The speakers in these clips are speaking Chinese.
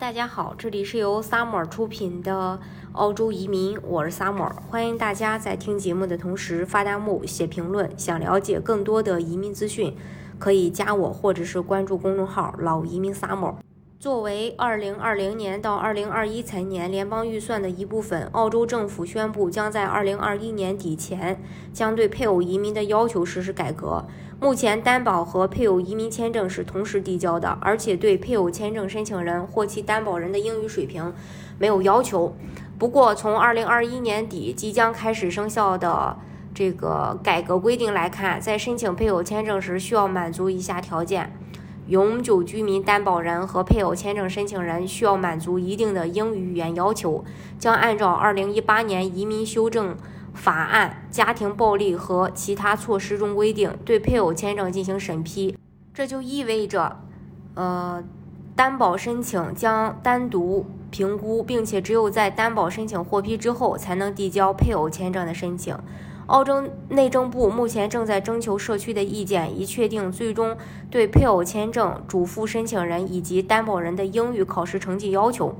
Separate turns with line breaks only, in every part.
大家好，这里是由 Summer 出品的澳洲移民，我是 Summer，欢迎大家在听节目的同时发弹幕、写评论。想了解更多的移民资讯，可以加我或者是关注公众号“老移民 Summer”。作为2020年到2021财年联邦预算的一部分，澳洲政府宣布将在2021年底前将对配偶移民的要求实施改革。目前，担保和配偶移民签证是同时递交的，而且对配偶签证申请人或其担保人的英语水平没有要求。不过，从2021年底即将开始生效的这个改革规定来看，在申请配偶签证时需要满足以下条件。永久居民担保人和配偶签证申请人需要满足一定的英语语言要求，将按照2018年移民修正法案家庭暴力和其他措施中规定对配偶签证进行审批。这就意味着，呃，担保申请将单独评估，并且只有在担保申请获批之后，才能递交配偶签证的申请。澳洲内政部目前正在征求社区的意见，以确定最终对配偶签证主副申请人以及担保人的英语考试成绩要求。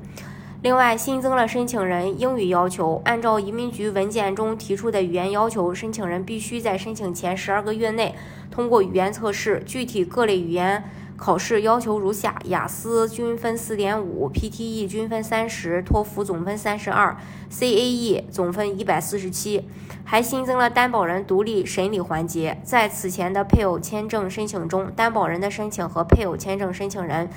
另外，新增了申请人英语要求。按照移民局文件中提出的语言要求，申请人必须在申请前十二个月内通过语言测试。具体各类语言。考试要求如下：雅思均分四点五，PTE 均分三十，托福总分三十二，CAE 总分一百四十七。还新增了担保人独立审理环节。在此前的配偶签证申请中，担保人的申请和配偶签证申请人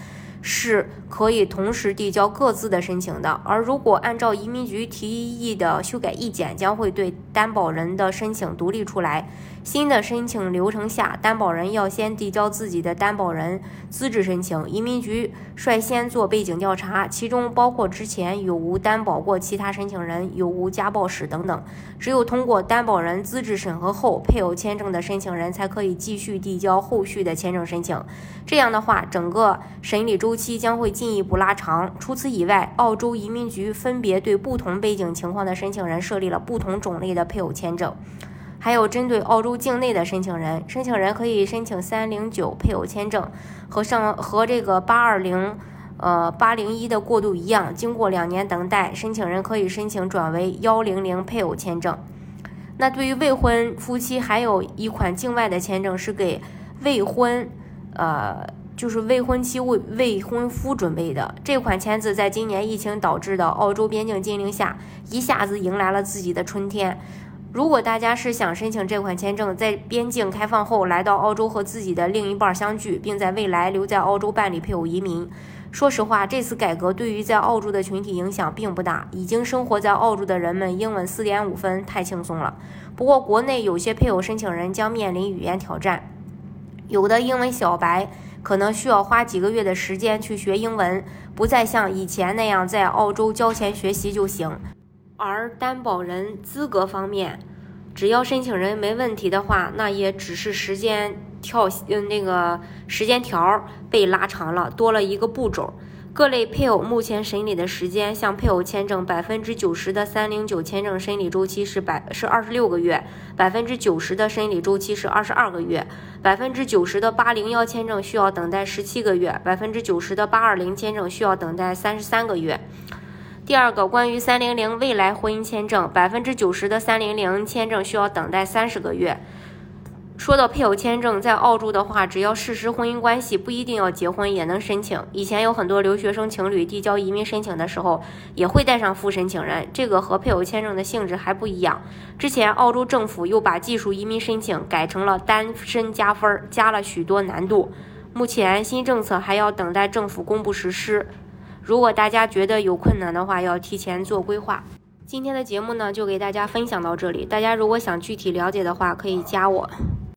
是可以同时递交各自的申请的。而如果按照移民局提议的修改意见，将会对担保人的申请独立出来。新的申请流程下，担保人要先递交自己的担保人资质申请，移民局率先做背景调查，其中包括之前有无担保过其他申请人、有无家暴史等等。只有通过担保人资质审核后，配偶签证的申请人才可以继续递交后续的签证申请。这样的话，整个审理周期将会进一步拉长。除此以外，澳洲移民局分别对不同背景情况的申请人设立了不同种类的配偶签证。还有针对澳洲境内的申请人，申请人可以申请三零九配偶签证，和上和这个八二零，呃八零一的过渡一样，经过两年等待，申请人可以申请转为幺零零配偶签证。那对于未婚夫妻，还有一款境外的签证是给未婚，呃，就是未婚妻为未婚夫准备的。这款签字在今年疫情导致的澳洲边境禁令下，一下子迎来了自己的春天。如果大家是想申请这款签证，在边境开放后来到澳洲和自己的另一半相聚，并在未来留在澳洲办理配偶移民，说实话，这次改革对于在澳洲的群体影响并不大。已经生活在澳洲的人们，英文四点五分太轻松了。不过，国内有些配偶申请人将面临语言挑战，有的英文小白可能需要花几个月的时间去学英文，不再像以前那样在澳洲交钱学习就行。而担保人资格方面，只要申请人没问题的话，那也只是时间跳，嗯，那个时间条被拉长了，多了一个步骤。各类配偶目前审理的时间，像配偶签证，百分之九十的三零九签证审理周期是百是二十六个月，百分之九十的审理周期是二十二个月，百分之九十的八零幺签证需要等待十七个月，百分之九十的八二零签证需要等待三十三个月。第二个，关于三零零未来婚姻签证，百分之九十的三零零签证需要等待三十个月。说到配偶签证，在澳洲的话，只要事实婚姻关系，不一定要结婚也能申请。以前有很多留学生情侣递交移民申请的时候，也会带上副申请人，这个和配偶签证的性质还不一样。之前澳洲政府又把技术移民申请改成了单身加分，加了许多难度。目前新政策还要等待政府公布实施。如果大家觉得有困难的话，要提前做规划。今天的节目呢，就给大家分享到这里。大家如果想具体了解的话，可以加我。